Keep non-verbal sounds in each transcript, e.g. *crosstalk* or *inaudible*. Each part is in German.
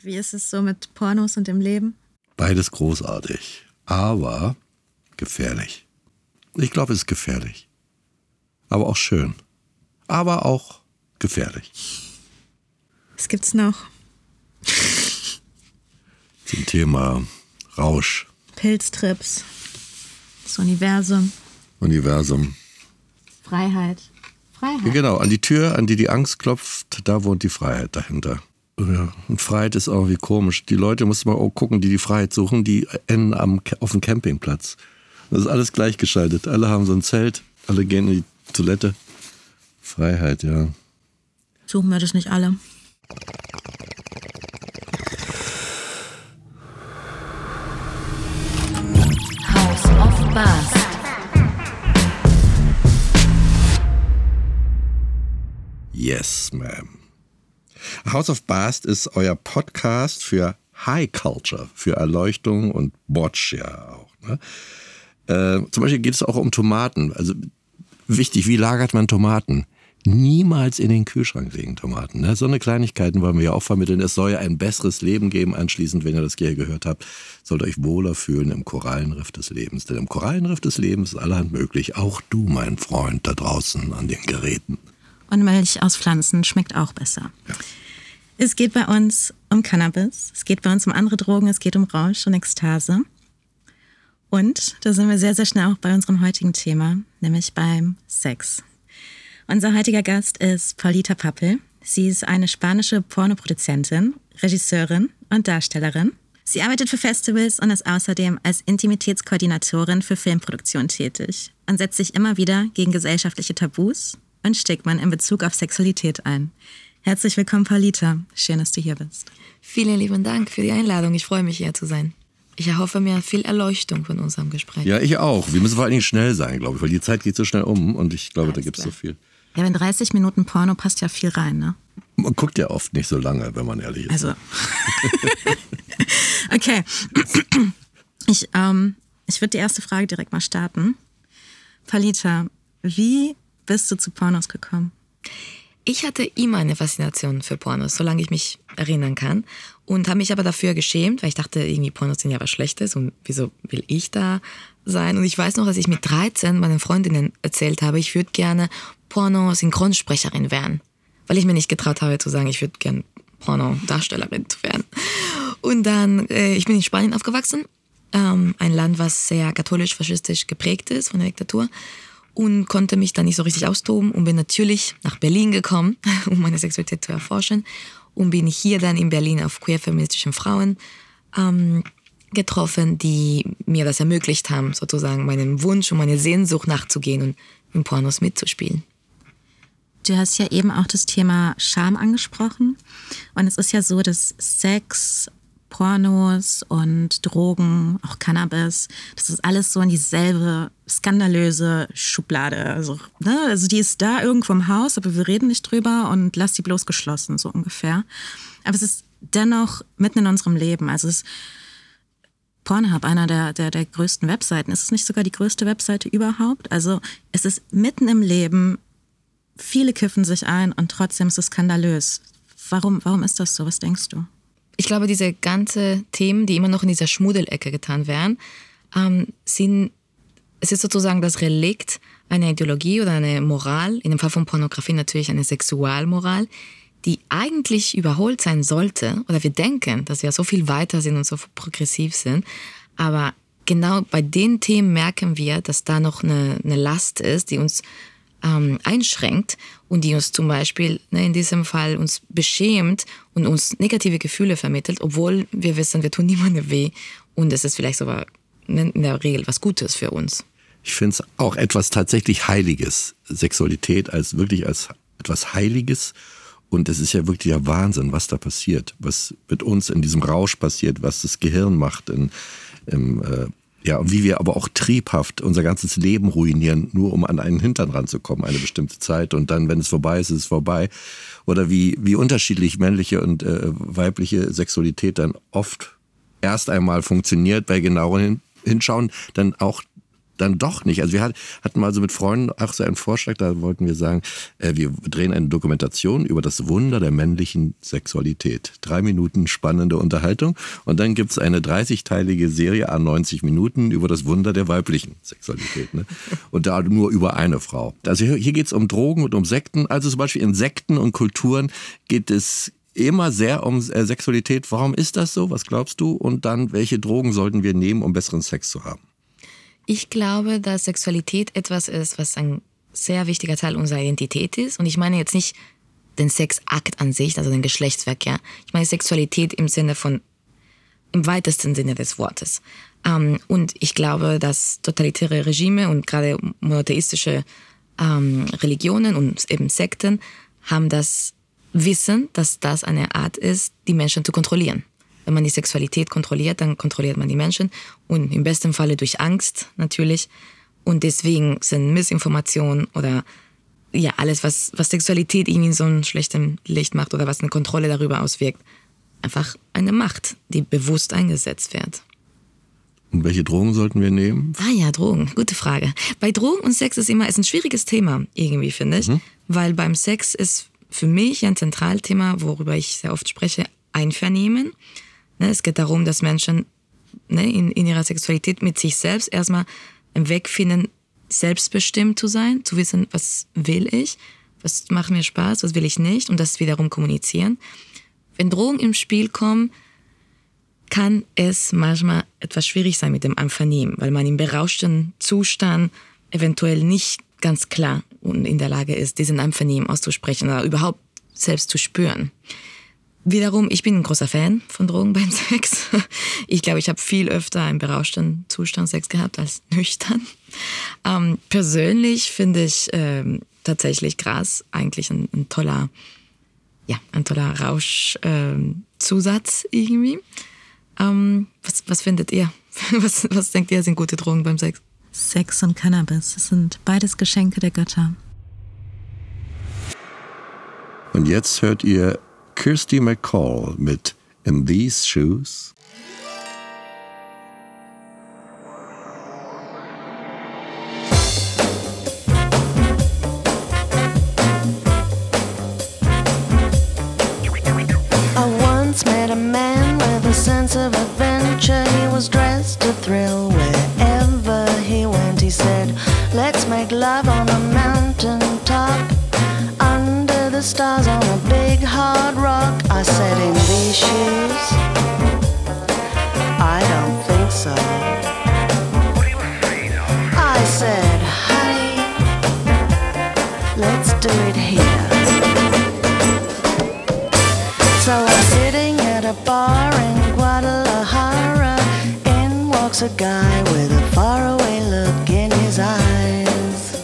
Und wie ist es so mit Pornos und dem Leben? Beides großartig, aber gefährlich. Ich glaube, es ist gefährlich. Aber auch schön. Aber auch gefährlich. Was gibt's noch? *laughs* Zum Thema Rausch. Pilztrips. Das Universum. Universum. Freiheit. Freiheit. Ja, genau, an die Tür, an die die Angst klopft, da wohnt die Freiheit dahinter. Ja, und Freiheit ist irgendwie komisch. Die Leute, muss man auch gucken, die die Freiheit suchen, die enden am, auf dem Campingplatz. Das ist alles gleichgeschaltet. Alle haben so ein Zelt, alle gehen in die Toilette. Freiheit, ja. Suchen wir das nicht alle. House of Bast. Yes, ma'am. House of Bast ist euer Podcast für High Culture, für Erleuchtung und Botch ja auch. Ne? Äh, zum Beispiel geht es auch um Tomaten. Also wichtig, wie lagert man Tomaten? Niemals in den Kühlschrank legen Tomaten. Ne? So eine Kleinigkeiten wollen wir ja auch vermitteln. Es soll ja ein besseres Leben geben. Anschließend, wenn ihr das hier gehört habt, sollt ihr euch wohler fühlen im Korallenriff des Lebens. Denn im Korallenriff des Lebens ist allerhand möglich. Auch du, mein Freund, da draußen an den Geräten. Und Milch aus Pflanzen schmeckt auch besser. Ja. Es geht bei uns um Cannabis, es geht bei uns um andere Drogen, es geht um Rausch und Ekstase. Und da sind wir sehr, sehr schnell auch bei unserem heutigen Thema, nämlich beim Sex. Unser heutiger Gast ist Paulita Pappel. Sie ist eine spanische Pornoproduzentin, Regisseurin und Darstellerin. Sie arbeitet für Festivals und ist außerdem als Intimitätskoordinatorin für Filmproduktion tätig und setzt sich immer wieder gegen gesellschaftliche Tabus und Stigmen in Bezug auf Sexualität ein. Herzlich willkommen, Paulita. Schön, dass du hier bist. Vielen lieben Dank für die Einladung. Ich freue mich, hier zu sein. Ich erhoffe mir viel Erleuchtung von unserem Gespräch. Ja, ich auch. Wir müssen vor allen Dingen schnell sein, glaube ich, weil die Zeit geht so schnell um und ich glaube, Alles da gibt es so viel. Ja, wenn 30 Minuten Porno passt ja viel rein, ne? Man guckt ja oft nicht so lange, wenn man ehrlich ist. Also. *laughs* okay. Ich, ähm, ich würde die erste Frage direkt mal starten. Palita, wie bist du zu Pornos gekommen? Ich hatte immer eine Faszination für Pornos, solange ich mich erinnern kann. Und habe mich aber dafür geschämt, weil ich dachte, irgendwie Pornos sind ja was Schlechtes und wieso will ich da sein? Und ich weiß noch, dass ich mit 13 meinen Freundinnen erzählt habe, ich würde gerne Porno-Synchronsprecherin werden. Weil ich mir nicht getraut habe zu sagen, ich würde gerne Porno-Darstellerin werden. Und dann, äh, ich bin in Spanien aufgewachsen, ähm, ein Land, was sehr katholisch-faschistisch geprägt ist von der Diktatur und konnte mich dann nicht so richtig austoben und bin natürlich nach Berlin gekommen, *laughs* um meine Sexualität zu erforschen und bin hier dann in Berlin auf queer-feministischen Frauen ähm, getroffen, die mir das ermöglicht haben, sozusagen meinem Wunsch und meine Sehnsucht nachzugehen und in Pornos mitzuspielen. Du hast ja eben auch das Thema Scham angesprochen. Und es ist ja so, dass Sex Pornos und Drogen, auch Cannabis, das ist alles so in dieselbe skandalöse Schublade. Also, ne? also die ist da irgendwo im Haus, aber wir reden nicht drüber und lass die bloß geschlossen, so ungefähr. Aber es ist dennoch mitten in unserem Leben. Also es ist Pornhub, einer der, der, der größten Webseiten. Ist es nicht sogar die größte Webseite überhaupt? Also es ist mitten im Leben, viele kiffen sich ein und trotzdem ist es skandalös. Warum, warum ist das so? Was denkst du? Ich glaube, diese ganzen Themen, die immer noch in dieser Schmuddelecke getan werden, ähm, sind, es ist sozusagen das Relikt einer Ideologie oder einer Moral, in dem Fall von Pornografie natürlich eine Sexualmoral, die eigentlich überholt sein sollte, oder wir denken, dass wir so viel weiter sind und so progressiv sind, aber genau bei den Themen merken wir, dass da noch eine, eine Last ist, die uns ähm, einschränkt und die uns zum Beispiel ne, in diesem Fall uns beschämt und uns negative Gefühle vermittelt, obwohl wir wissen, wir tun *laughs* niemandem weh und es ist vielleicht sogar ne, in der Regel was Gutes für uns. Ich finde es auch etwas tatsächlich Heiliges, Sexualität als wirklich als etwas Heiliges. Und es ist ja wirklich der Wahnsinn, was da passiert, was mit uns in diesem Rausch passiert, was das Gehirn macht in, im äh, ja, und wie wir aber auch triebhaft unser ganzes Leben ruinieren, nur um an einen Hintern ranzukommen, eine bestimmte Zeit. Und dann, wenn es vorbei ist, ist es vorbei. Oder wie, wie unterschiedlich männliche und äh, weibliche Sexualität dann oft erst einmal funktioniert, bei genaueren Hinschauen dann auch dann doch nicht. Also wir hat, hatten mal so mit Freunden auch so einen Vorschlag, da wollten wir sagen, äh, wir drehen eine Dokumentation über das Wunder der männlichen Sexualität. Drei Minuten spannende Unterhaltung und dann gibt's eine 30-teilige Serie an 90 Minuten über das Wunder der weiblichen Sexualität. Ne? Und da nur über eine Frau. Also hier, hier geht's um Drogen und um Sekten. Also zum Beispiel in Sekten und Kulturen geht es immer sehr um äh, Sexualität. Warum ist das so? Was glaubst du? Und dann, welche Drogen sollten wir nehmen, um besseren Sex zu haben? Ich glaube, dass Sexualität etwas ist, was ein sehr wichtiger Teil unserer Identität ist. Und ich meine jetzt nicht den Sexakt an sich, also den Geschlechtsverkehr. Ich meine Sexualität im Sinne von, im weitesten Sinne des Wortes. Ähm, und ich glaube, dass totalitäre Regime und gerade monotheistische ähm, Religionen und eben Sekten haben das Wissen, dass das eine Art ist, die Menschen zu kontrollieren. Wenn man die Sexualität kontrolliert, dann kontrolliert man die Menschen und im besten Falle durch Angst natürlich. Und deswegen sind Missinformationen oder ja alles, was, was Sexualität irgendwie in so einem schlechten Licht macht oder was eine Kontrolle darüber auswirkt, einfach eine Macht, die bewusst eingesetzt wird. Und welche Drogen sollten wir nehmen? Ah ja, Drogen, gute Frage. Bei Drogen und Sex ist immer ist ein schwieriges Thema irgendwie finde ich, mhm. weil beim Sex ist für mich ein Zentralthema, worüber ich sehr oft spreche, Einvernehmen. Ne, es geht darum, dass Menschen ne, in, ihrer Sexualität mit sich selbst erstmal einen Weg finden, selbstbestimmt zu sein, zu wissen, was will ich, was macht mir Spaß, was will ich nicht und das wiederum kommunizieren. Wenn Drogen im Spiel kommen, kann es manchmal etwas schwierig sein mit dem Einvernehmen, weil man im berauschten Zustand eventuell nicht ganz klar in der Lage ist, diesen Einvernehmen auszusprechen oder überhaupt selbst zu spüren. Wiederum, ich bin ein großer Fan von Drogen beim *laughs* Sex. Ich glaube, ich habe viel öfter einen berauschten Zustand Sex gehabt als *laughs* nüchtern. Ähm, persönlich finde ich ähm, tatsächlich Gras eigentlich ein, ein, toller, ja, ein toller Rauschzusatz ähm, irgendwie. Ähm, was, was findet ihr? *laughs* Was, was denkt ihr, sind gute Drogen beim Sex? Sex und Cannabis, das sind beides Geschenke der Götter. Und jetzt hört ihr Kirsty McCall mit In These Shoes. I don't think so. I said, Honey, let's do it here. So I'm sitting at a bar in Guadalajara. In walks a guy with a faraway look in his eyes.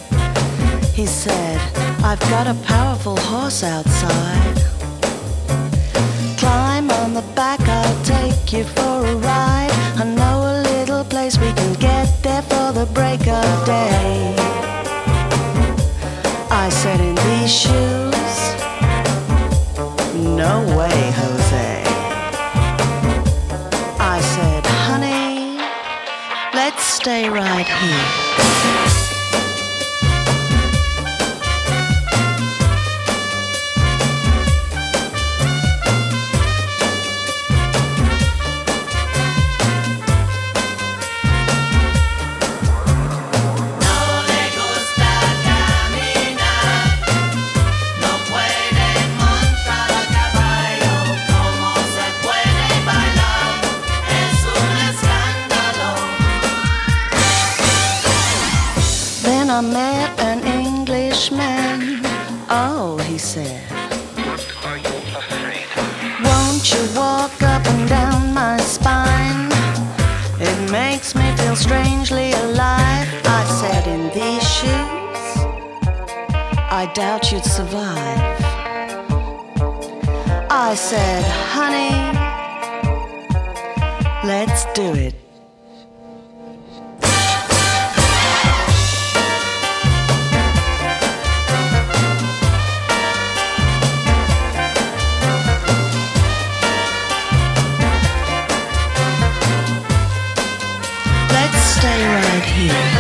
He said, I've got a powerful horse outside. Take you for a ride. I know a little place we can get there for the break of day. I said, in these shoes, no way, Jose. I said, honey, let's stay right here. Strangely alive. I said, in these shoes, I doubt you'd survive. I said, honey, let's do it. Stay right here.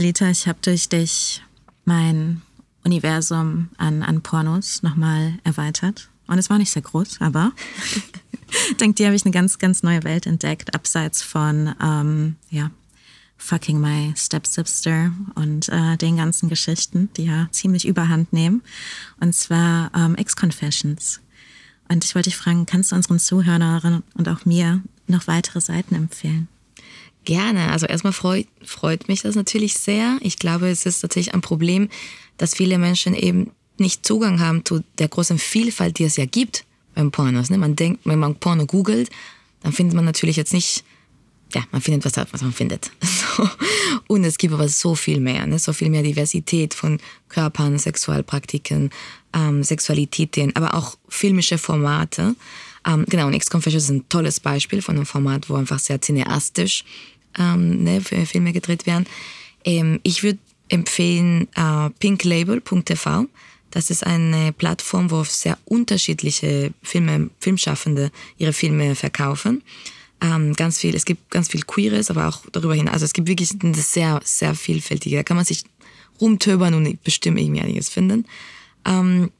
Palita, ich habe durch dich mein Universum an, an Pornos nochmal erweitert. Und es war nicht sehr groß, aber *laughs* dank dir habe ich eine ganz, ganz neue Welt entdeckt, abseits von, ähm, ja, Fucking My Stepsister und äh, den ganzen Geschichten, die ja ziemlich überhand nehmen. Und zwar ähm, Ex-Confessions. Und ich wollte dich fragen, kannst du unseren Zuhörerinnen und auch mir noch weitere Seiten empfehlen? Gerne. Also erstmal freut, freut mich das natürlich sehr. Ich glaube, es ist tatsächlich ein Problem, dass viele Menschen eben nicht Zugang haben zu der großen Vielfalt, die es ja gibt beim Pornos. Ne? Man denkt, wenn man Porno googelt, dann findet man natürlich jetzt nicht ja, man findet was, was man findet. *laughs* Und es gibt aber so viel mehr, ne? so viel mehr Diversität von Körpern, Sexualpraktiken, ähm, Sexualitäten, aber auch filmische Formate. Ähm, genau, und Ex-Confession ist ein tolles Beispiel von einem Format, wo einfach sehr cineastisch ähm, ne, Filme gedreht werden. Ähm, ich würde empfehlen äh, pinklabel.tv. Das ist eine Plattform, wo sehr unterschiedliche Filme, Filmschaffende ihre Filme verkaufen ähm, ganz viel, es gibt ganz viel Queeres, aber auch darüber hinaus. Also es gibt wirklich sehr, sehr vielfältige. Da kann man sich rumtöbern und bestimmt irgendwie einiges finden. Ähm,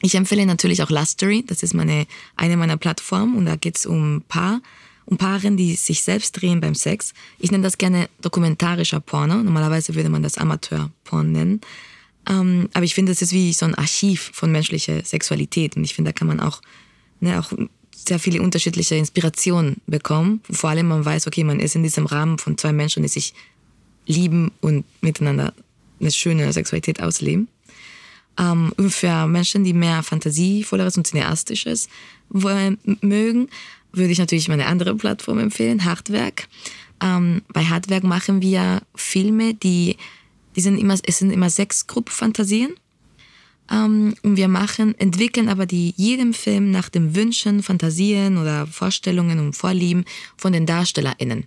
ich empfehle natürlich auch Lustery, das ist meine, eine meiner Plattformen und da geht es um Paar, um Paaren, die sich selbst drehen beim Sex. Ich nenne das gerne dokumentarischer Porno. Normalerweise würde man das Amateurporn nennen. Ähm, aber ich finde, das ist wie so ein Archiv von menschlicher Sexualität und ich finde, da kann man auch, ne, auch sehr viele unterschiedliche Inspirationen bekommen. Vor allem man weiß, okay, man ist in diesem Rahmen von zwei Menschen, die sich lieben und miteinander eine schöne Sexualität ausleben. Ähm, für Menschen, die mehr fantasievolleres und cineastisches mögen, würde ich natürlich meine andere Plattform empfehlen, Hardwerk. Ähm, bei Hardwerk machen wir Filme, die, die sind immer, es sind immer sechs Gruppfantasien. Ähm, und wir machen, entwickeln aber die jedem Film nach den Wünschen, Fantasien oder Vorstellungen und Vorlieben von den DarstellerInnen.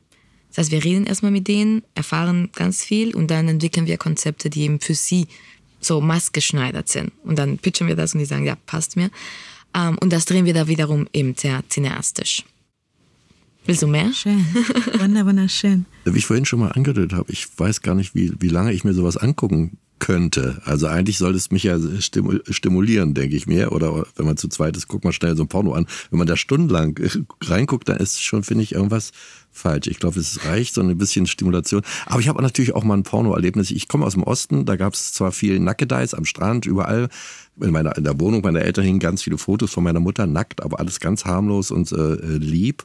Das heißt, wir reden erstmal mit denen, erfahren ganz viel und dann entwickeln wir Konzepte, die eben für sie so maßgeschneidert sind. Und dann pitchen wir das und die sagen, ja, passt mir. Ähm, und das drehen wir da wiederum eben sehr cineastisch. Willst du mehr? Schön. Wunder, wunderschön. Wie ich vorhin schon mal angedeutet habe, ich weiß gar nicht, wie, wie lange ich mir sowas angucken könnte. Also eigentlich sollte es mich ja stimulieren, denke ich mir. Oder wenn man zu zweit ist, guckt man schnell so ein Porno an. Wenn man da stundenlang reinguckt, dann ist schon, finde ich, irgendwas falsch. Ich glaube, es reicht so ein bisschen Stimulation. Aber ich habe natürlich auch mal ein Porno-Erlebnis. Ich komme aus dem Osten, da gab es zwar viel Nackedeis am Strand, überall. In, meiner, in der Wohnung meiner Eltern hingen ganz viele Fotos von meiner Mutter nackt, aber alles ganz harmlos und äh, lieb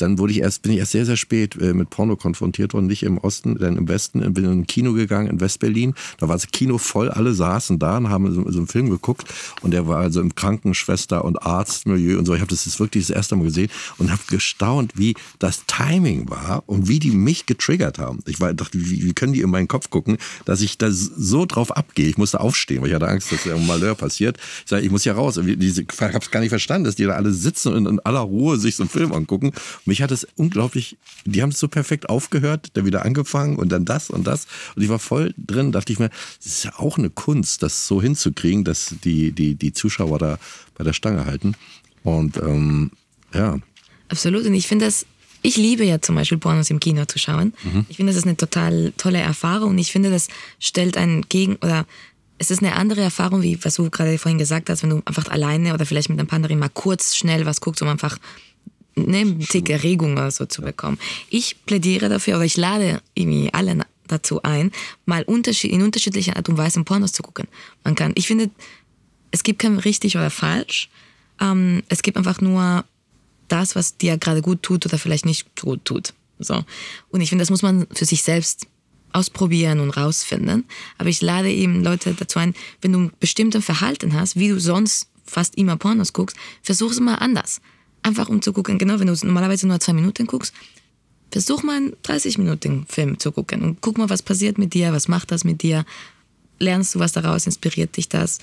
dann wurde ich erst, bin ich erst sehr, sehr spät äh, mit Porno konfrontiert worden, nicht im Osten, dann im Westen, bin in ein Kino gegangen in Westberlin. Da war das Kino voll, alle saßen da und haben so, so einen Film geguckt und der war also im Krankenschwester- und Arztmilieu und so. Ich habe das ist wirklich das erste Mal gesehen und habe gestaunt, wie das Timing war und wie die mich getriggert haben. Ich war, dachte, wie, wie können die in meinen Kopf gucken, dass ich da so drauf abgehe. Ich musste aufstehen, weil ich hatte Angst, dass ein Malheur passiert. Ich sage, ich muss hier raus. Ich habe es gar nicht verstanden, dass die da alle sitzen und in aller Ruhe sich so einen Film angucken mich hat es unglaublich, die haben es so perfekt aufgehört, dann wieder angefangen und dann das und das. Und ich war voll drin, dachte ich mir, es ist ja auch eine Kunst, das so hinzukriegen, dass die, die, die Zuschauer da bei der Stange halten. Und ähm, ja. Absolut. Und ich finde das ich liebe ja zum Beispiel Pornos im Kino zu schauen. Mhm. Ich finde, das ist eine total tolle Erfahrung und ich finde, das stellt einen gegen oder es ist eine andere Erfahrung, wie was du gerade vorhin gesagt hast, wenn du einfach alleine oder vielleicht mit einem Partnerin mal kurz schnell was guckst, um einfach ne, Tick Erregung oder so zu bekommen. Ich plädiere dafür, oder ich lade irgendwie alle dazu ein, mal unterschied in unterschiedlicher Art und Weise Pornos zu gucken. Man kann, ich finde, es gibt kein richtig oder falsch. Ähm, es gibt einfach nur das, was dir gerade gut tut oder vielleicht nicht gut tut. So. Und ich finde, das muss man für sich selbst ausprobieren und rausfinden. Aber ich lade eben Leute dazu ein, wenn du ein bestimmtes Verhalten hast, wie du sonst fast immer Pornos guckst, versuch es mal anders. Einfach um zu gucken, genau, wenn du normalerweise nur zwei Minuten guckst, versuch mal einen 30 Minuten Film zu gucken und guck mal, was passiert mit dir, was macht das mit dir, lernst du was daraus, inspiriert dich das,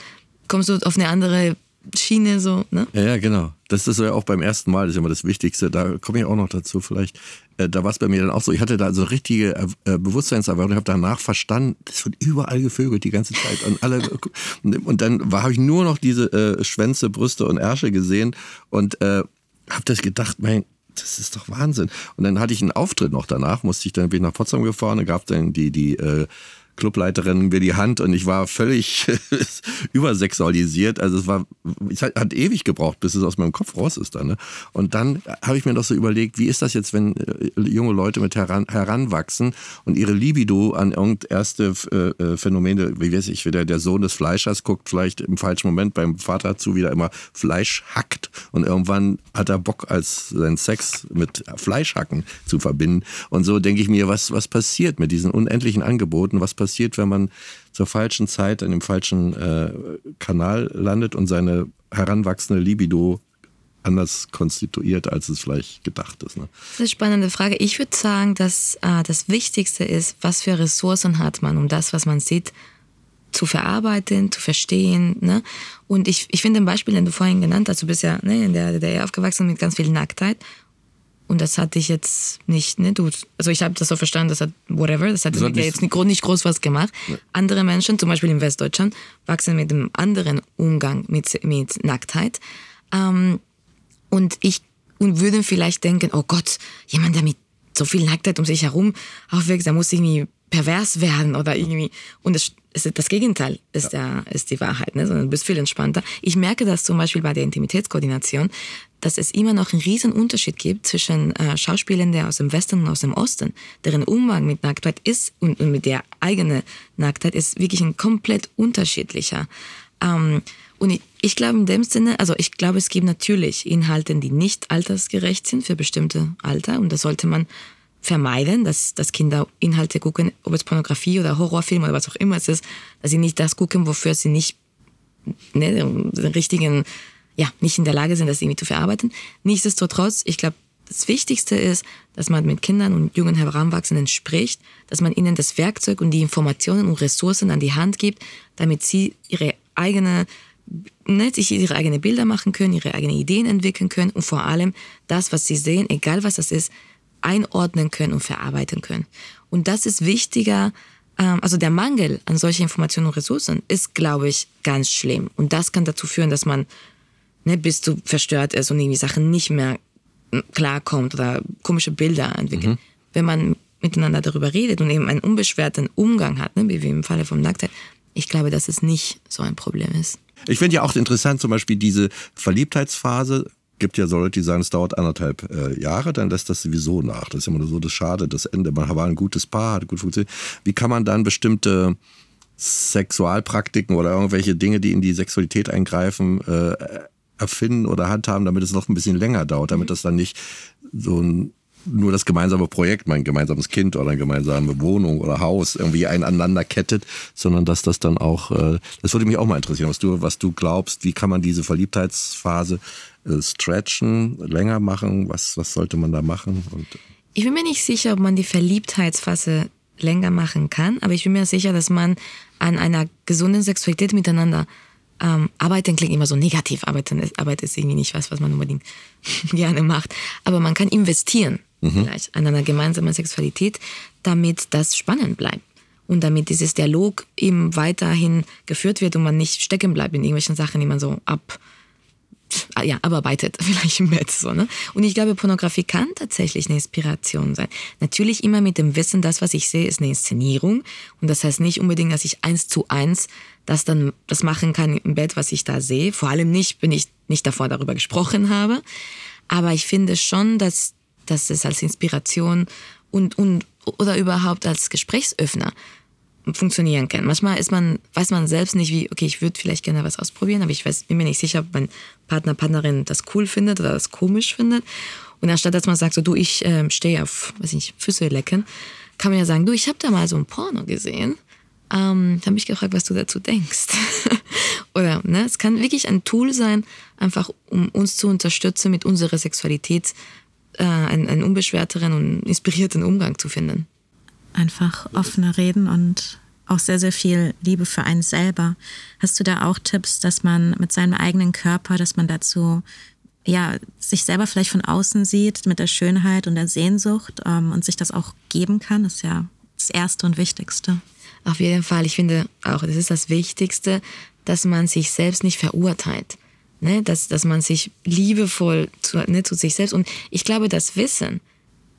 kommst du auf eine andere Schiene so, ne? Ja, ja, genau. Das ist ja auch beim ersten Mal, das ist immer das Wichtigste. Da komme ich auch noch dazu vielleicht. Äh, da war es bei mir dann auch so. Ich hatte da so richtige äh, Bewusstseinserweiterung. Ich habe danach verstanden, das wird überall gevögelt die ganze Zeit. Und, alle, *laughs* und dann habe ich nur noch diese äh, Schwänze, Brüste und Ärsche gesehen und äh, habe das gedacht, mein, das ist doch Wahnsinn. Und dann hatte ich einen Auftritt noch danach, musste ich dann ich nach Potsdam gefahren, da gab dann die, die äh, Clubleiterin mir die Hand und ich war völlig *laughs* übersexualisiert. Also es war, es hat, ewig gebraucht, bis es aus meinem Kopf raus ist dann. Ne? Und dann habe ich mir noch so überlegt, wie ist das jetzt, wenn äh, junge Leute mit heran, heranwachsen und ihre Libido an erste äh, äh, Phänomene, wie weiß ich, wieder der Sohn des Fleischers guckt vielleicht im falschen Moment beim Vater zu, wieder immer Fleisch hackt und irgendwann hat er Bock, als sein Sex mit Fleischhacken zu verbinden. Und so denke ich mir, was, was passiert mit diesen unendlichen Angeboten? Was passiert, wenn man zur falschen Zeit an dem falschen äh, Kanal landet und seine heranwachsende Libido anders konstituiert, als es vielleicht gedacht ist. Ne? Das ist eine spannende Frage. Ich würde sagen, dass äh, das Wichtigste ist, was für Ressourcen hat man, um das, was man sieht, zu verarbeiten, zu verstehen. Ne? Und ich, ich finde ein Beispiel, den du vorhin genannt hast, du bist ja ne, in der DDR aufgewachsen mit ganz viel Nacktheit. Und das hatte ich jetzt nicht, ne, du, also ich habe das so verstanden, das hat whatever, das hat Das hat nicht- jetzt nicht, nicht groß was gemacht. Andere Menschen, zum Beispiel in Westdeutschland, wachsen mit einem anderen Umgang mit, mit Nacktheit. Ähm, und ich und würden vielleicht denken, oh Gott, jemand, der mit so viel Nacktheit um sich herum aufwächst, der muss irgendwie pervers werden oder irgendwie. Und das, das Gegenteil ist, ja. ist die Wahrheit, ne? sondern du bist viel entspannter. Ich merke das zum Beispiel bei der Intimitätskoordination, dass es immer noch einen riesen Unterschied gibt zwischen äh, Schauspielern der aus dem Westen und aus dem Osten, deren Umgang mit Nacktheit ist und, und mit der eigenen Nacktheit ist wirklich ein komplett unterschiedlicher. Ähm, und ich, ich glaube in dem Sinne, also ich glaube, es gibt natürlich Inhalte, die nicht altersgerecht sind für bestimmte Alter und das sollte man vermeiden, dass, dass Kinder Inhalte gucken, ob es Pornografie oder Horrorfilm oder was auch immer es ist, dass sie nicht das gucken, wofür sie nicht ne, den richtigen, ja, nicht in der Lage sind, das irgendwie zu verarbeiten. Nichtsdestotrotz, ich glaube, das Wichtigste ist, dass man mit Kindern und jungen Heranwachsenden spricht, dass man ihnen das Werkzeug und die Informationen und Ressourcen an die Hand gibt, damit sie ihre eigene, ne, sich ihre eigenen Bilder machen können, ihre eigenen Ideen entwickeln können und vor allem das, was sie sehen, egal was das ist, einordnen können und verarbeiten können. Und das ist wichtiger, ähm, also der Mangel an solchen Informationen und Ressourcen ist, glaube ich, ganz schlimm. Und das kann dazu führen, dass man ne, bis zu verstört ist und irgendwie Sachen nicht mehr mm, klarkommt oder komische Bilder entwickelt. Wenn man miteinander darüber redet und eben einen unbeschwerten Umgang hat, ne, wie im Falle von Nacktheit, ich glaube, dass es nicht so ein Problem ist. Ich finde ja auch interessant, zum Beispiel diese Verliebtheitsphase. Gibt ja so Leute, die sagen, es dauert anderthalb äh, Jahre, dann lässt das sowieso nach. Das ist immer so das Schade, das Ende. Man war ein gutes Paar, hat gut funktioniert. Wie kann man dann bestimmte Sexualpraktiken oder irgendwelche Dinge, die in die Sexualität eingreifen, äh, erfinden oder handhaben, damit es noch ein bisschen länger dauert, damit das dann nicht so ein nur das gemeinsame Projekt, mein gemeinsames Kind oder eine gemeinsame Wohnung oder Haus irgendwie einander kettet, sondern dass das dann auch, äh, das würde mich auch mal interessieren, was du, was du glaubst, wie kann man diese Verliebtheitsphase stretchen, länger machen, was, was sollte man da machen? Und, Ich bin mir nicht sicher, ob man die Verliebtheitsphase länger machen kann, aber ich bin mir sicher, dass man an einer gesunden Sexualität miteinander ähm, arbeiten klingt immer so negativ. Arbeiten ist, Arbeit ist irgendwie nicht was, was man unbedingt *laughs* gerne macht. Aber man kann investieren vielleicht an einer gemeinsamen Sexualität, damit das spannend bleibt. Und damit dieses Dialog eben weiterhin geführt wird und man nicht stecken bleibt in irgendwelchen Sachen, die man so ab, ja, abarbeitet, *laughs* vielleicht im Bett so, ne? Und ich glaube, Pornografie kann tatsächlich eine Inspiration sein. Natürlich immer mit dem Wissen, das, was ich sehe, ist eine Inszenierung. Und das heißt nicht unbedingt, dass ich eins zu eins das dann, das machen kann im Bett, was ich da sehe. Vor allem nicht, wenn ich nicht davor darüber gesprochen habe. Aber ich finde schon, dass, dass es als Inspiration und, und, oder überhaupt als Gesprächsöffner funktionieren kann. Manchmal ist man, weiß man selbst nicht, wie, okay, ich würde vielleicht gerne was ausprobieren, aber ich weiß, bin mir nicht sicher, ob mein Partner, Partnerin das cool findet oder das komisch findet. Und anstatt dass man sagt, so du, ich ähm, stehe auf, weiß nicht, Füße lecken, kann man ja sagen, du, ich habe da mal so ein Porno gesehen. Ähm, da habe ich gefragt, was du dazu denkst. *laughs* oder, ne, es kann wirklich ein Tool sein, einfach um uns zu unterstützen, mit unserer Sexualität äh, einen, einen unbeschwerteren und inspirierten Umgang zu finden. Einfach offener reden und auch sehr, sehr viel Liebe für einen selber. Hast du da auch Tipps, dass man mit seinem eigenen Körper, dass man dazu ja, sich selber vielleicht von außen sieht mit der Schönheit und der Sehnsucht ähm, und sich das auch geben kann, ist ja das Erste und Wichtigste. Auf jeden Fall, ich finde auch, das ist das Wichtigste, dass man sich selbst nicht verurteilt. Ne? Dass, dass man sich liebevoll zu, ne, zu sich selbst. Und ich glaube, das Wissen,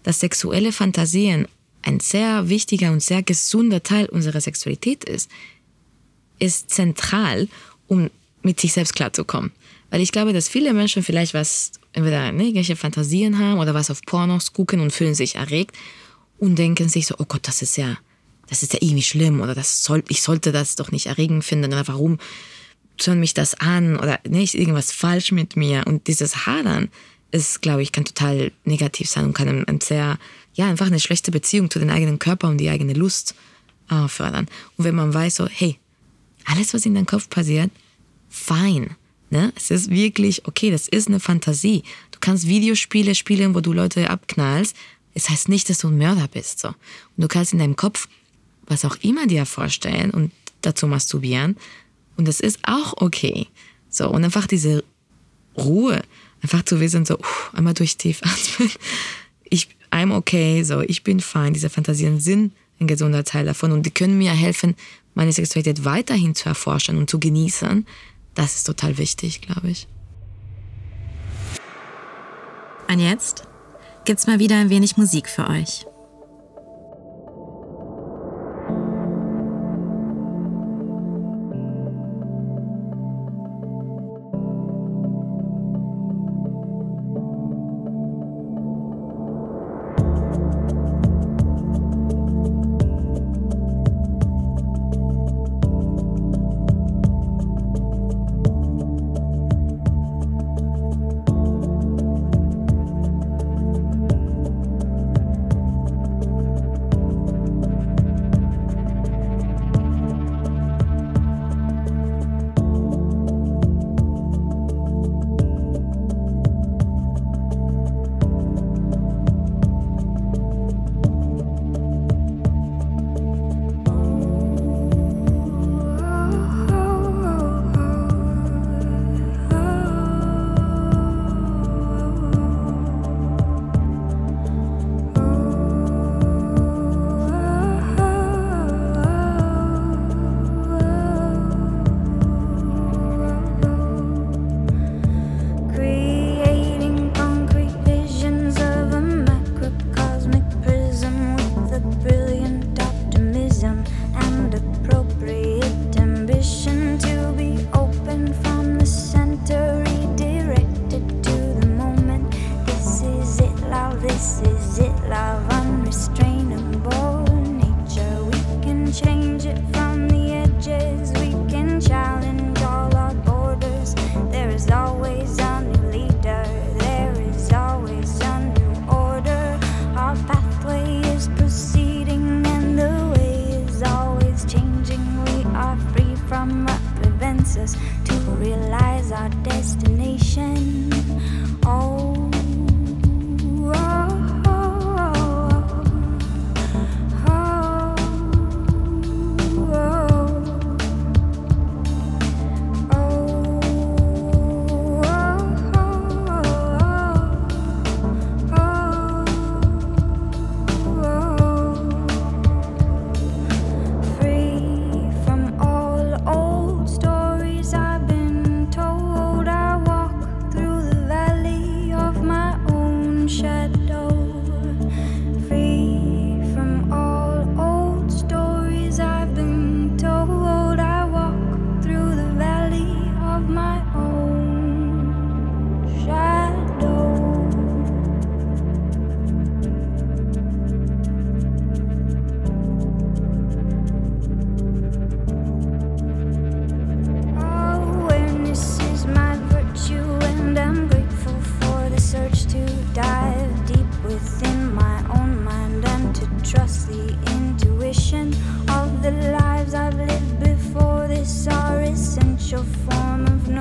dass sexuelle Fantasien ein sehr wichtiger und sehr gesunder Teil unserer Sexualität ist, ist zentral, um mit sich selbst klarzukommen. Weil ich glaube, dass viele Menschen vielleicht was, entweder ne, irgendwelche Fantasien haben oder was auf Pornos gucken und fühlen sich erregt und denken sich so, oh Gott, das ist ja, das ist ja irgendwie schlimm oder das soll, ich sollte das doch nicht erregend finden oder warum tun mich das an oder ne, ist irgendwas falsch mit mir und dieses Hadern ist, glaube ich, kann total negativ sein und kann ein, ein sehr, ja, einfach eine schlechte Beziehung zu den eigenen Körper und die eigene Lust äh, fördern. Und wenn man weiß so, hey, alles, was in deinem Kopf passiert, fein. Ne? Es ist wirklich, okay, das ist eine Fantasie. Du kannst Videospiele spielen, wo du Leute abknallst. Es heißt nicht, dass du ein Mörder bist. So. Und du kannst in deinem Kopf was auch immer dir vorstellen und dazu masturbieren. Und das ist auch okay. So, und einfach diese Ruhe, einfach zu wissen, so, uff, einmal durch tief atmen. I'm okay, so, ich bin fein. Diese Fantasien sind ein gesunder Teil davon und die können mir helfen, meine Sexualität weiterhin zu erforschen und zu genießen. Das ist total wichtig, glaube ich. Und jetzt gibt's mal wieder ein wenig Musik für euch.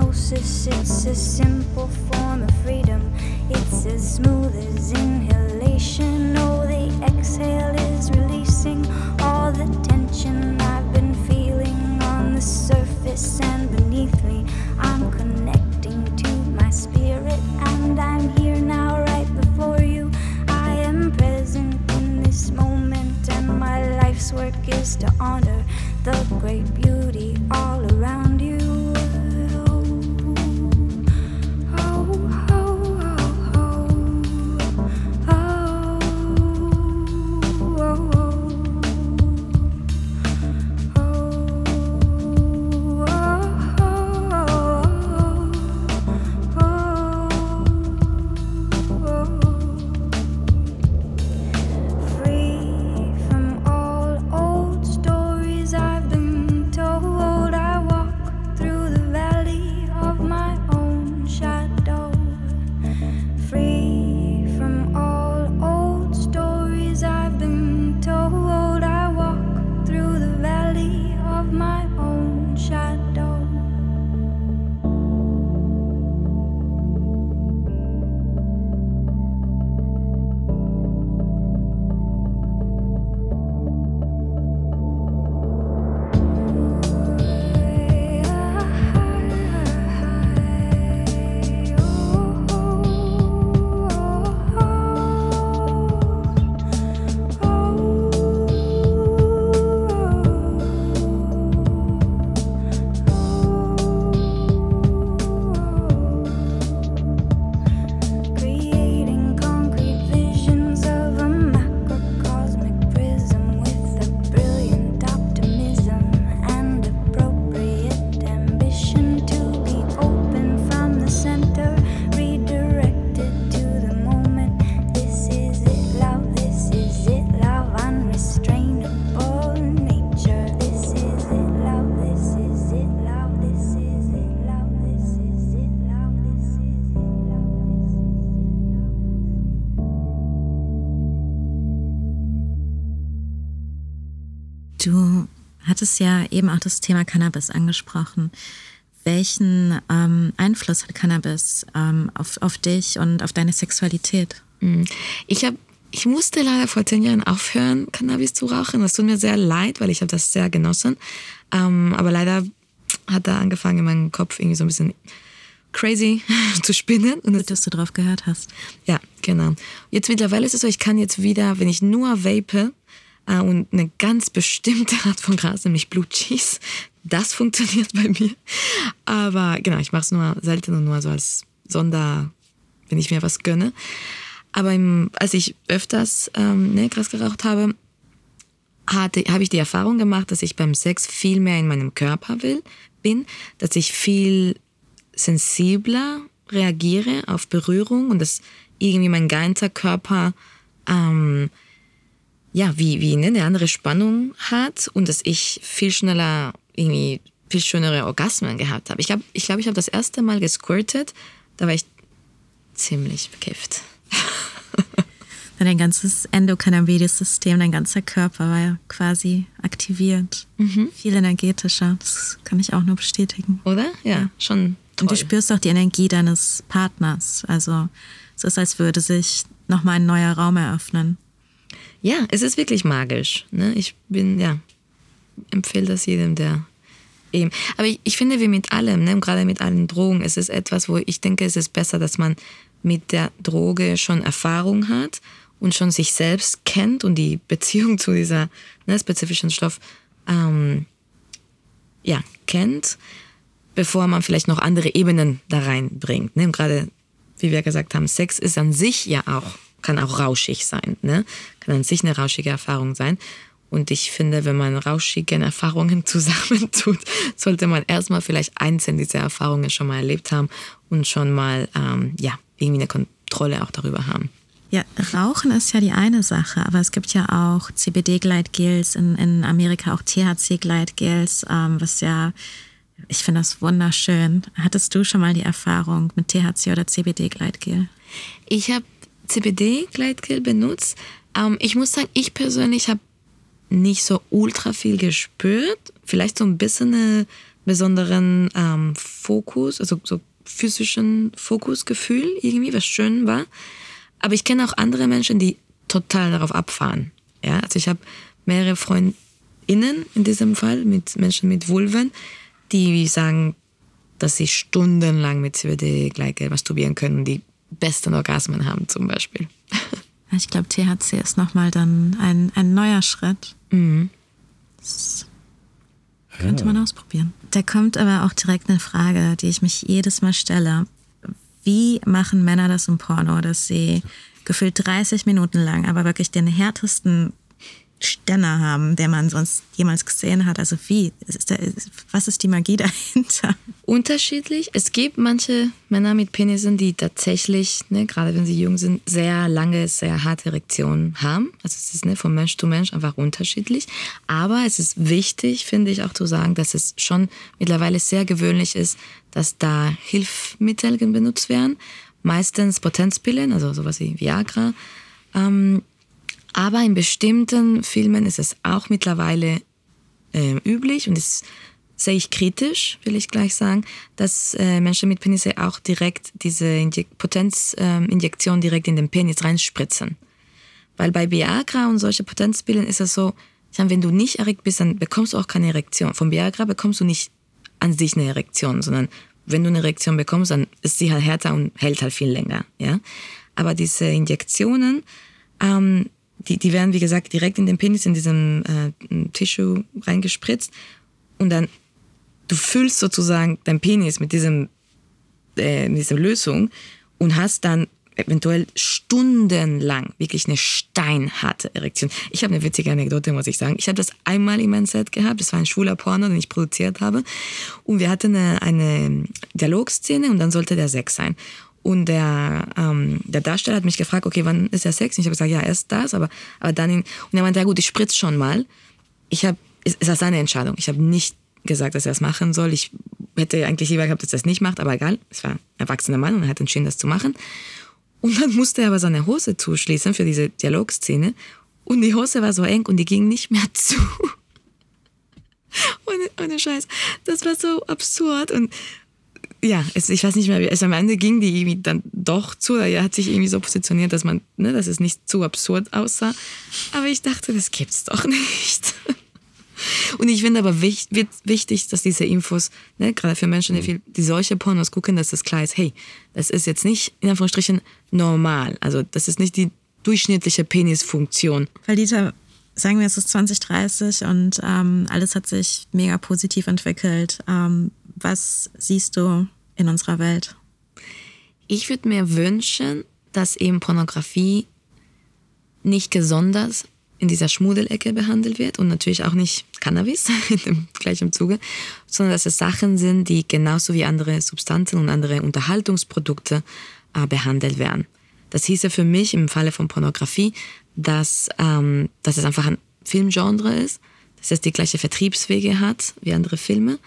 Gnosis. It's a simple form of freedom. It's as smooth as inhalation. Oh, the exhale is releasing all the tension I've been feeling on the surface and beneath me. I'm connecting to my spirit, and I'm here now, right before you. I am present in this moment, and my life's work is to honor the great hattest ja eben auch das Thema Cannabis angesprochen. Welchen ähm, Einfluss hat Cannabis ähm, auf, auf dich und auf deine Sexualität? Ich habe ich musste leider vor zehn Jahren aufhören, Cannabis zu rauchen. Das tut mir sehr leid, weil ich habe das sehr genossen. Ähm, aber leider hat da angefangen, in meinem Kopf irgendwie so ein bisschen crazy *laughs* zu spinnen. Und das, dass du drauf gehört hast. ja, genau. Jetzt mittlerweile ist es so, ich kann jetzt wieder, wenn ich nur vape und eine ganz bestimmte Art von Gras, nämlich Blue Cheese, das funktioniert bei mir. Aber genau, ich mache es nur selten und nur so als Sonder, wenn ich mir was gönne. Aber im, als ich öfters ähm, ne, Gras geraucht habe, habe ich die Erfahrung gemacht, dass ich beim Sex viel mehr in meinem Körper will, bin, dass ich viel sensibler reagiere auf Berührung und dass irgendwie mein ganzer Körper ähm, ja, wie, wie ne, eine andere Spannung hat und dass ich viel schneller irgendwie viel schönere Orgasmen gehabt habe. Ich glaube, ich, glaub, ich habe das erste Mal gesquirtet, da war ich ziemlich bekifft. Dein ganzes Endokannabinoid-System, dein ganzer Körper war ja quasi aktiviert. Viel energetischer. Das kann ich auch nur bestätigen. Oder? Ja, schon Und du toll. spürst auch die Energie deines Partners. Also es ist, als würde sich nochmal ein neuer Raum eröffnen. Ja, es ist wirklich magisch. Ne? Ich bin, ja, empfehle das jedem, der eben. Aber ich, ich finde, wie mit allem, ne? gerade mit allen Drogen, es ist etwas, wo ich denke, es ist besser, dass man mit der Droge schon Erfahrung hat und schon sich selbst kennt und die Beziehung zu dieser ne, spezifischen Stoff ähm, ja, kennt, bevor man vielleicht noch andere Ebenen da reinbringt. Ne? Gerade, wie wir gesagt haben, Sex ist an sich ja auch, kann auch rauschig sein. Ne? Kann an sich eine rauschige Erfahrung sein. Und ich finde, wenn man rauschige Erfahrungen *laughs* zusammentut, sollte man erstmal vielleicht einzeln diese Erfahrungen schon mal erlebt haben und schon mal, ähm, ja, irgendwie eine Kontrolle auch darüber haben. Ja, Rauchen ist ja die eine Sache, aber es gibt ja auch CBD-Gleitgels, in, in Amerika auch THC-Gleitgels, ähm, was ja, ich finde das wunderschön. Hattest du schon mal die Erfahrung mit THC oder CBD-Gleitgel? Ich habe CBD-Gleitgel benutzt. Ähm, ich muss sagen, ich persönlich habe nicht so ultra viel gespürt. Vielleicht so ein bisschen einen besonderen ähm, Fokus, also so physischen Fokusgefühl irgendwie, was schön war. Aber ich kenne auch andere Menschen, die total darauf abfahren. Ja, also ich habe mehrere Freundinnen in diesem Fall mit Menschen mit Vulven, die sagen, dass sie stundenlang mit CBD-Gleitgel masturbieren können die besten Orgasmen haben zum Beispiel. Ich glaube, THC ist nochmal dann ein, ein neuer Schritt. Das könnte man ausprobieren. Da kommt aber auch direkt eine Frage, die ich mich jedes Mal stelle. Wie machen Männer das im Porno, dass sie gefühlt 30 Minuten lang, aber wirklich den härtesten Ständer haben, der man sonst jemals gesehen hat? Also wie? Ist da, was ist die Magie *laughs* dahinter? unterschiedlich. Es gibt manche Männer mit Penissen, die tatsächlich, ne, gerade wenn sie jung sind, sehr lange, sehr harte Erektionen haben. Also es ist ne, von Mensch zu Mensch einfach unterschiedlich. Aber es ist wichtig, finde ich, auch zu sagen, dass es schon mittlerweile sehr gewöhnlich ist, dass da Hilfsmittel benutzt werden. Meistens Potenzpillen, also sowas wie Viagra. Ähm, aber in bestimmten Filmen ist es auch mittlerweile äh, üblich und das sehe ich kritisch, will ich gleich sagen, dass äh, Menschen mit Penisse auch direkt diese Injek Potenzinjektion direkt in den Penis reinspritzen. Weil bei Viagra und solche Potenzpillen ist es so, ich meine, wenn du nicht erregt bist, dann bekommst du auch keine Erektion. Von Viagra bekommst du nicht an sich eine Erektion, sondern wenn du eine Erektion bekommst, dann ist sie halt härter und hält halt viel länger. Ja? Aber diese Injektionen, ähm, die, die werden, wie gesagt, direkt in den Penis, in diesem äh, Tissue reingespritzt. Und dann, du füllst sozusagen dein Penis mit, diesem, äh, mit dieser Lösung und hast dann eventuell stundenlang wirklich eine steinharte Erektion. Ich habe eine witzige Anekdote, muss ich sagen. Ich habe das einmal in meinem Set gehabt. Das war ein schwuler Porno, den ich produziert habe. Und wir hatten eine, eine Dialogszene und dann sollte der Sex sein. Und der, ähm, der Darsteller hat mich gefragt, okay, wann ist der Sex? Und ich habe gesagt, ja, erst das, aber, aber dann in, und er meinte, ja gut, ich spritze schon mal. Ich habe, es ist das seine Entscheidung. Ich habe nicht gesagt, dass er das machen soll. Ich hätte eigentlich lieber gehabt, dass er das nicht macht, aber egal. Es war ein erwachsener Mann und er hat entschieden, das zu machen. Und dann musste er aber seine Hose zuschließen für diese Dialogszene. Und die Hose war so eng und die ging nicht mehr *laughs* zu. ohne, ohne Scheiß. Das war so absurd und ja, es, ich weiß nicht mehr, wie, also am Ende ging die irgendwie dann doch zu, er hat sich irgendwie so positioniert, dass man, ne, dass es nicht zu absurd aussah. Aber ich dachte, das gibt's doch nicht. *laughs* Und ich finde aber wich, wird wichtig, dass diese Infos, ne, gerade für Menschen, die, viel, die solche Pornos gucken, dass das klar ist, hey, das ist jetzt nicht in Anführungsstrichen normal. Also das ist nicht die durchschnittliche Penisfunktion. Weil Dieter, sagen wir, es ist 2030 und ähm, alles hat sich mega positiv entwickelt. Ähm, was siehst du in unserer Welt? Ich würde mir wünschen, dass eben Pornografie nicht gesondert in dieser Schmuddelecke behandelt wird und natürlich auch nicht Cannabis *laughs* dem gleichen Zuge, sondern dass es Sachen sind, die genauso wie andere Substanzen und andere Unterhaltungsprodukte äh, behandelt werden. Das hieße für mich im Falle von Pornografie, dass, ähm, dass es einfach ein Filmgenre ist, dass es die gleiche Vertriebswege hat wie andere Filme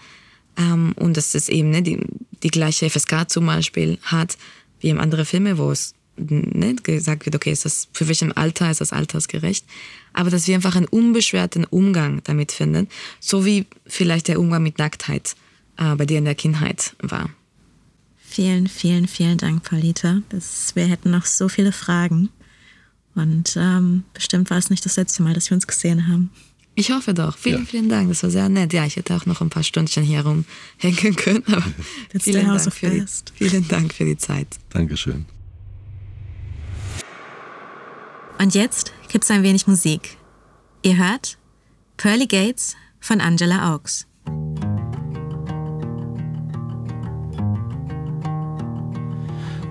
ähm, und dass es eben ne, die, die gleiche FSK zum Beispiel hat wie in andere Filme, wo es ne, gesagt wird, okay, ist das, für welchem Alter ist das altersgerecht, aber dass wir einfach einen unbeschwerten Umgang damit finden, so wie vielleicht der Umgang mit Nacktheit äh, bei dir in der Kindheit war. Vielen, vielen, vielen Dank, Paulita. Das, wir hätten noch so viele Fragen. Und ähm, bestimmt war es nicht das letzte Mal, dass wir uns gesehen haben. Ich hoffe doch. Vielen, Ja. vielen Dank. Das war sehr nett. Ja, ich hätte auch noch ein paar Stündchen hier rumhängen können. Aber *laughs* vielen, Dank für die, vielen Dank für die Zeit. Dankeschön. Und jetzt gibt's ein wenig Musik. Ihr hört Pearly Gates von Angela Oaks.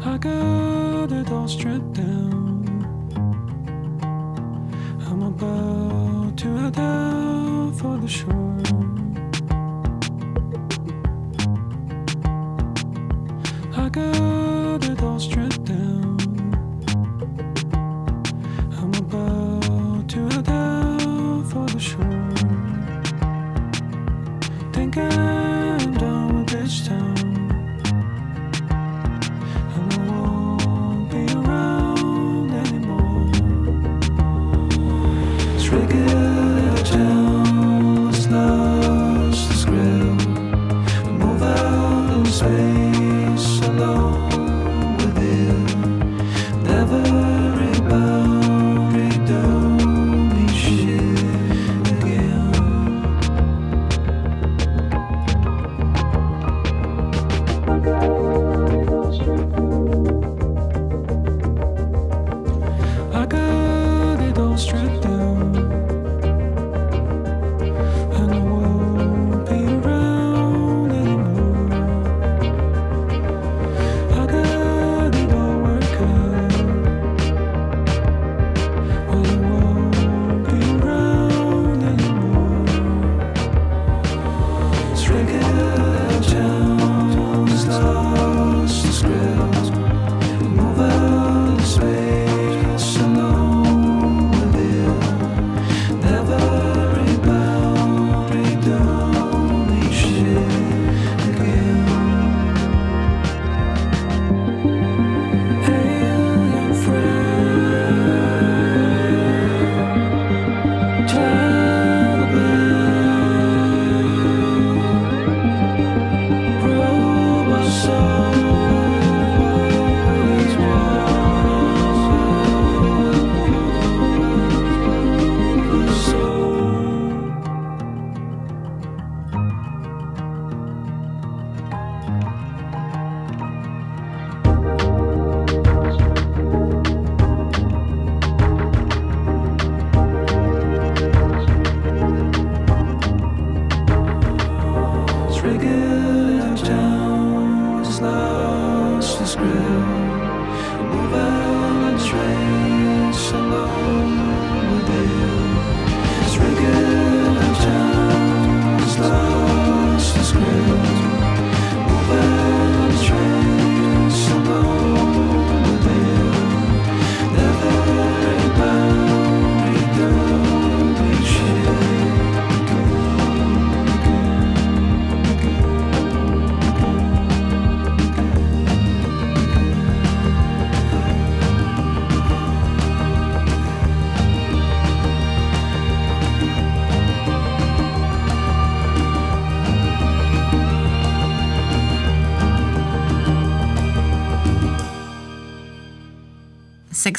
I got it all stripped down. I'm about to head out for the shore. I got it all stripped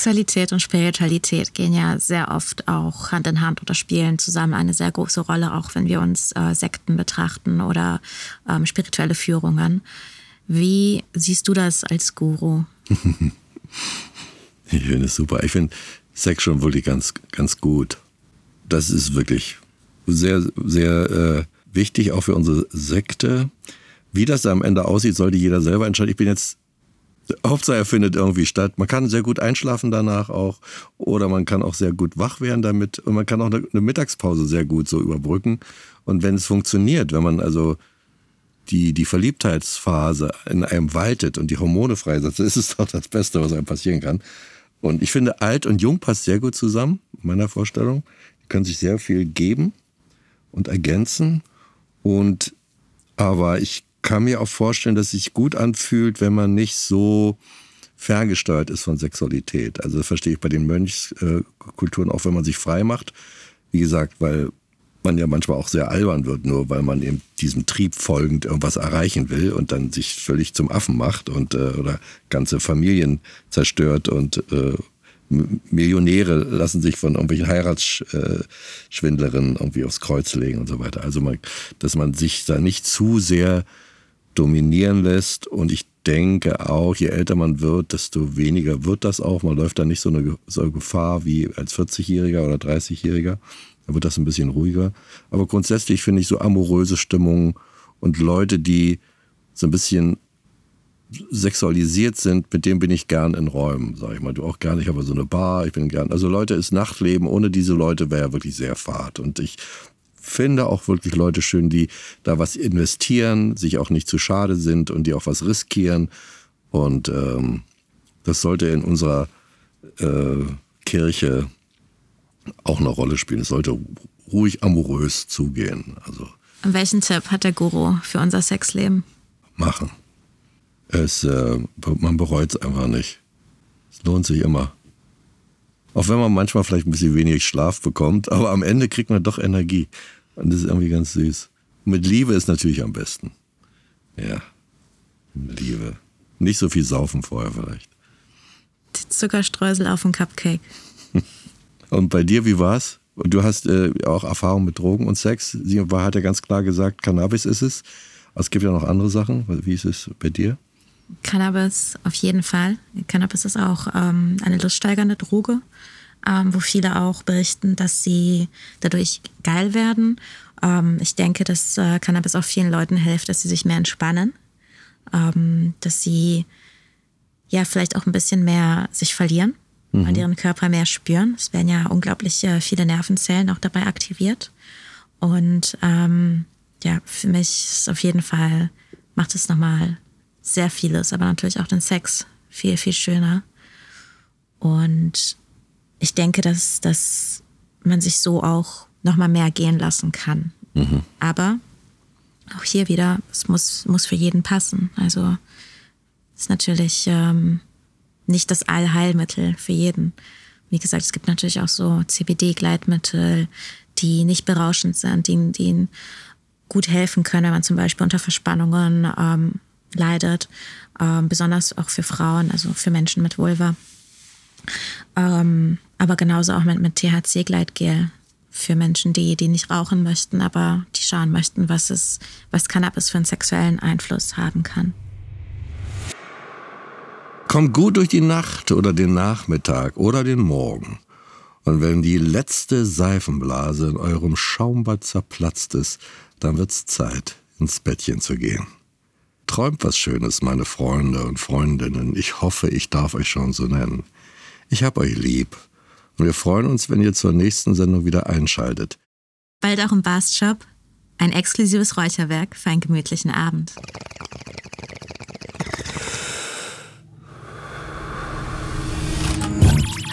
Sexualität und Spiritualität gehen ja sehr oft auch Hand in Hand oder spielen zusammen eine sehr große Rolle, auch wenn wir uns äh, Sekten betrachten oder ähm, spirituelle Führungen. Wie siehst du das als Guru? *laughs* Ich finde es super. Ich finde Sex schon wirklich ganz, ganz gut. Das ist wirklich sehr, sehr äh, wichtig, auch für unsere Sekte. Wie das da am Ende aussieht, sollte jeder selber entscheiden. Ich bin jetzt, Hauptsache er findet irgendwie statt. Man kann sehr gut einschlafen danach auch. Oder man kann auch sehr gut wach werden damit. Und man kann auch eine, Mittagspause sehr gut so überbrücken. Und wenn es funktioniert, wenn man also die, die Verliebtheitsphase in einem waltet und die Hormone freisetzt, *laughs* ist es doch das Beste, was einem passieren kann. Und ich finde, alt und jung passt sehr gut zusammen, in meiner Vorstellung. Die können sich sehr viel geben und ergänzen. Und aber ich kann mir auch vorstellen, dass es sich gut anfühlt, wenn man nicht so ferngesteuert ist von Sexualität. Also das verstehe ich bei den Mönchskulturen auch, wenn man sich frei macht. Wie gesagt, weil man ja manchmal auch sehr albern wird, nur weil man eben diesem Trieb folgend irgendwas erreichen will und dann sich völlig zum Affen macht und äh, oder ganze Familien zerstört und äh, Millionäre lassen sich von irgendwelchen Heiratsschwindlerinnen irgendwie aufs Kreuz legen und so weiter. Also man, dass man sich da nicht zu sehr dominieren lässt und ich denke auch, je älter man wird, desto weniger wird das auch. Man läuft da nicht so eine, so eine Gefahr wie als 40-Jähriger oder 30-Jähriger. Da wird das ein bisschen ruhiger. Aber grundsätzlich finde ich so amoröse Stimmung und Leute, die so ein bisschen sexualisiert sind, mit denen bin ich gern in Räumen, sag ich mal. Du auch gern, ich habe so eine Bar, ich bin gern. Also Leute ist Nachtleben, ohne diese Leute wäre ja wirklich sehr fad. Und ich finde auch wirklich Leute schön, die da was investieren, sich auch nicht zu schade sind und die auch was riskieren. Und ähm, das sollte in unserer äh, Kirche auch eine Rolle spielen. Es sollte ruhig amorös zugehen. Also welchen Tipp hat der Guru für unser Sexleben? machen. Es, äh, man bereut es einfach nicht. Es lohnt sich immer. Auch wenn man manchmal vielleicht ein bisschen wenig Schlaf bekommt, aber am Ende kriegt man doch Energie. Und das ist irgendwie ganz süß. Mit Liebe ist natürlich am besten. Ja. Liebe. Nicht so viel saufen vorher vielleicht. Die Zuckerstreusel auf dem Cupcake. *laughs* Und bei dir, wie war's? Du hast äh, auch Erfahrung mit Drogen und Sex. Sie war, hat ja ganz klar gesagt, Cannabis ist es. Aber es gibt ja noch andere Sachen. Wie ist es bei dir? Cannabis auf jeden Fall. Cannabis ist auch ähm, eine luststeigernde Droge, ähm, wo viele auch berichten, dass sie dadurch geil werden. Ähm, ich denke, dass äh, Cannabis auch vielen Leuten hilft, dass sie sich mehr entspannen, ähm, dass sie ja vielleicht auch ein bisschen mehr sich verlieren und ihren Körper mehr spüren. Es werden ja unglaublich äh, viele Nervenzellen auch dabei aktiviert. Und ähm, ja, für mich ist auf jeden Fall, macht es nochmal sehr vieles, aber natürlich auch den Sex viel, viel schöner. Und ich denke, dass, dass man sich so auch nochmal mehr gehen lassen kann. Aber auch hier wieder, es muss, muss für jeden passen. Also ist natürlich ähm, nicht das Allheilmittel für jeden. Wie gesagt, es gibt natürlich auch so CBD-Gleitmittel, die nicht berauschend sind, die, die ihnen gut helfen können, wenn man zum Beispiel unter Verspannungen ähm, leidet. Ähm, besonders auch für Frauen, also für Menschen mit Vulva. Ähm, aber genauso auch mit, mit THC-Gleitgel für Menschen, die, die nicht rauchen möchten, aber die schauen möchten, was, es, was Cannabis für einen sexuellen Einfluss haben kann. Kommt gut durch die Nacht oder den Nachmittag oder den Morgen. Und wenn die letzte Seifenblase in eurem Schaumbad zerplatzt ist, dann wird's Zeit, ins Bettchen zu gehen träumt was Schönes, meine Freunde und Freundinnen. Ich hoffe, ich darf euch schon so nennen. Ich hab euch lieb. Und wir freuen uns, wenn ihr zur nächsten Sendung wieder einschaltet. Bald auch im Bast Shop. Ein exklusives Räucherwerk für einen gemütlichen Abend.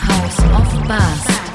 House of Bars.